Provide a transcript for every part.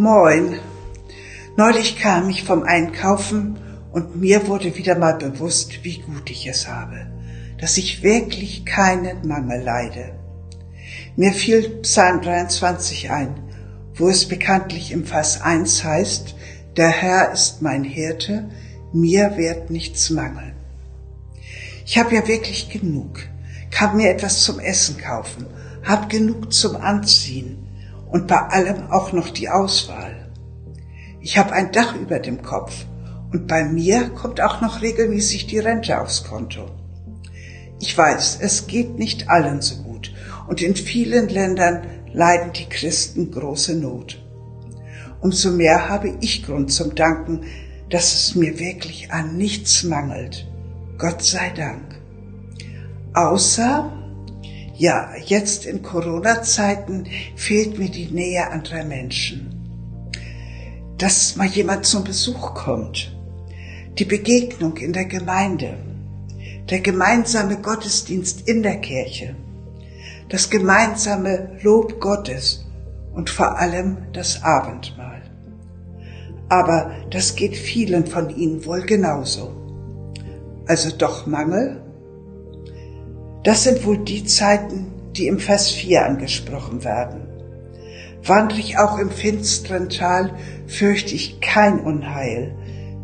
Moin. Neulich kam ich vom Einkaufen und mir wurde wieder mal bewusst, wie gut ich es habe, dass ich wirklich keinen Mangel leide. Mir fiel Psalm 23 ein, wo es bekanntlich im Vers 1 heißt, der Herr ist mein Hirte, mir wird nichts mangeln. Ich habe ja wirklich genug, kann mir etwas zum Essen kaufen, hab genug zum Anziehen und bei allem auch noch die Auswahl. Ich habe ein Dach über dem Kopf und bei mir kommt auch noch regelmäßig die Rente aufs Konto. Ich weiß, es geht nicht allen so gut und in vielen Ländern leiden die Christen große Not. Umso mehr habe ich Grund zum Danken, dass es mir wirklich an nichts mangelt. Gott sei Dank. Außer, ja, jetzt in Corona-Zeiten fehlt mir die Nähe anderer Menschen dass mal jemand zum Besuch kommt, die Begegnung in der Gemeinde, der gemeinsame Gottesdienst in der Kirche, das gemeinsame Lob Gottes und vor allem das Abendmahl. Aber das geht vielen von Ihnen wohl genauso. Also doch Mangel? Das sind wohl die Zeiten, die im Vers 4 angesprochen werden. Wandre ich auch im finsteren Tal, fürchte ich kein Unheil,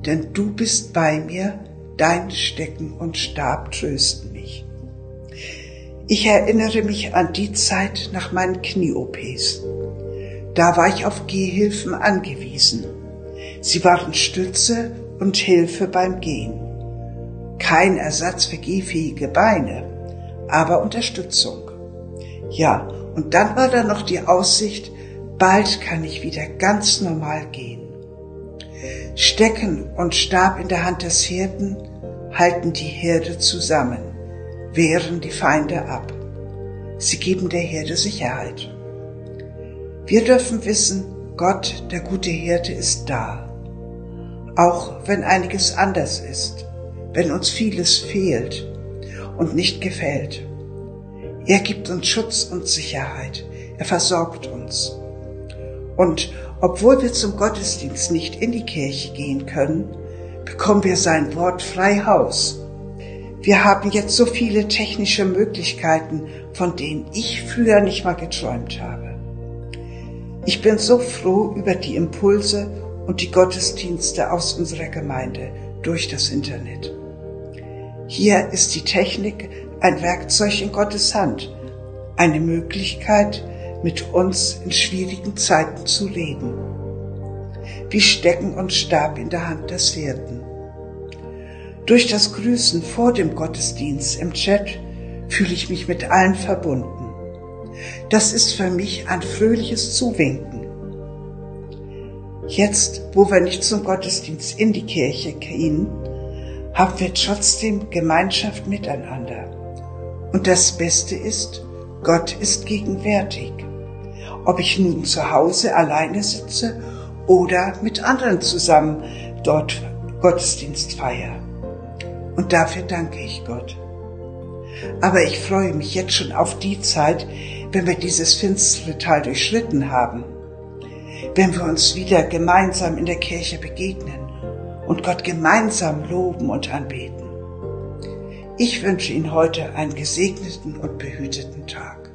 denn du bist bei mir, dein Stecken und Stab trösten mich. Ich erinnere mich an die Zeit nach meinen Knie-OPs. Da war ich auf Gehhilfen angewiesen. Sie waren Stütze und Hilfe beim Gehen. Kein Ersatz für gehfähige Beine, aber Unterstützung. Ja, und dann war da noch die Aussicht, Bald kann ich wieder ganz normal gehen. Stecken und Stab in der Hand des Hirten halten die Herde zusammen, wehren die Feinde ab. Sie geben der Herde Sicherheit. Wir dürfen wissen, Gott, der gute Hirte, ist da. Auch wenn einiges anders ist, wenn uns vieles fehlt und nicht gefällt. Er gibt uns Schutz und Sicherheit. Er versorgt uns. Und obwohl wir zum Gottesdienst nicht in die Kirche gehen können, bekommen wir sein Wort frei Haus. Wir haben jetzt so viele technische Möglichkeiten, von denen ich früher nicht mal geträumt habe. Ich bin so froh über die Impulse und die Gottesdienste aus unserer Gemeinde durch das Internet. Hier ist die Technik ein Werkzeug in Gottes Hand, eine Möglichkeit, mit uns in schwierigen Zeiten zu reden. Wie Stecken und Stab in der Hand des Hirten. Durch das Grüßen vor dem Gottesdienst im Chat fühle ich mich mit allen verbunden. Das ist für mich ein fröhliches Zuwinken. Jetzt, wo wir nicht zum Gottesdienst in die Kirche gehen, haben wir trotzdem Gemeinschaft miteinander. Und das Beste ist, Gott ist gegenwärtig ob ich nun zu Hause alleine sitze oder mit anderen zusammen dort Gottesdienst feiere. Und dafür danke ich Gott. Aber ich freue mich jetzt schon auf die Zeit, wenn wir dieses finstere Tal durchschritten haben, wenn wir uns wieder gemeinsam in der Kirche begegnen und Gott gemeinsam loben und anbeten. Ich wünsche Ihnen heute einen gesegneten und behüteten Tag.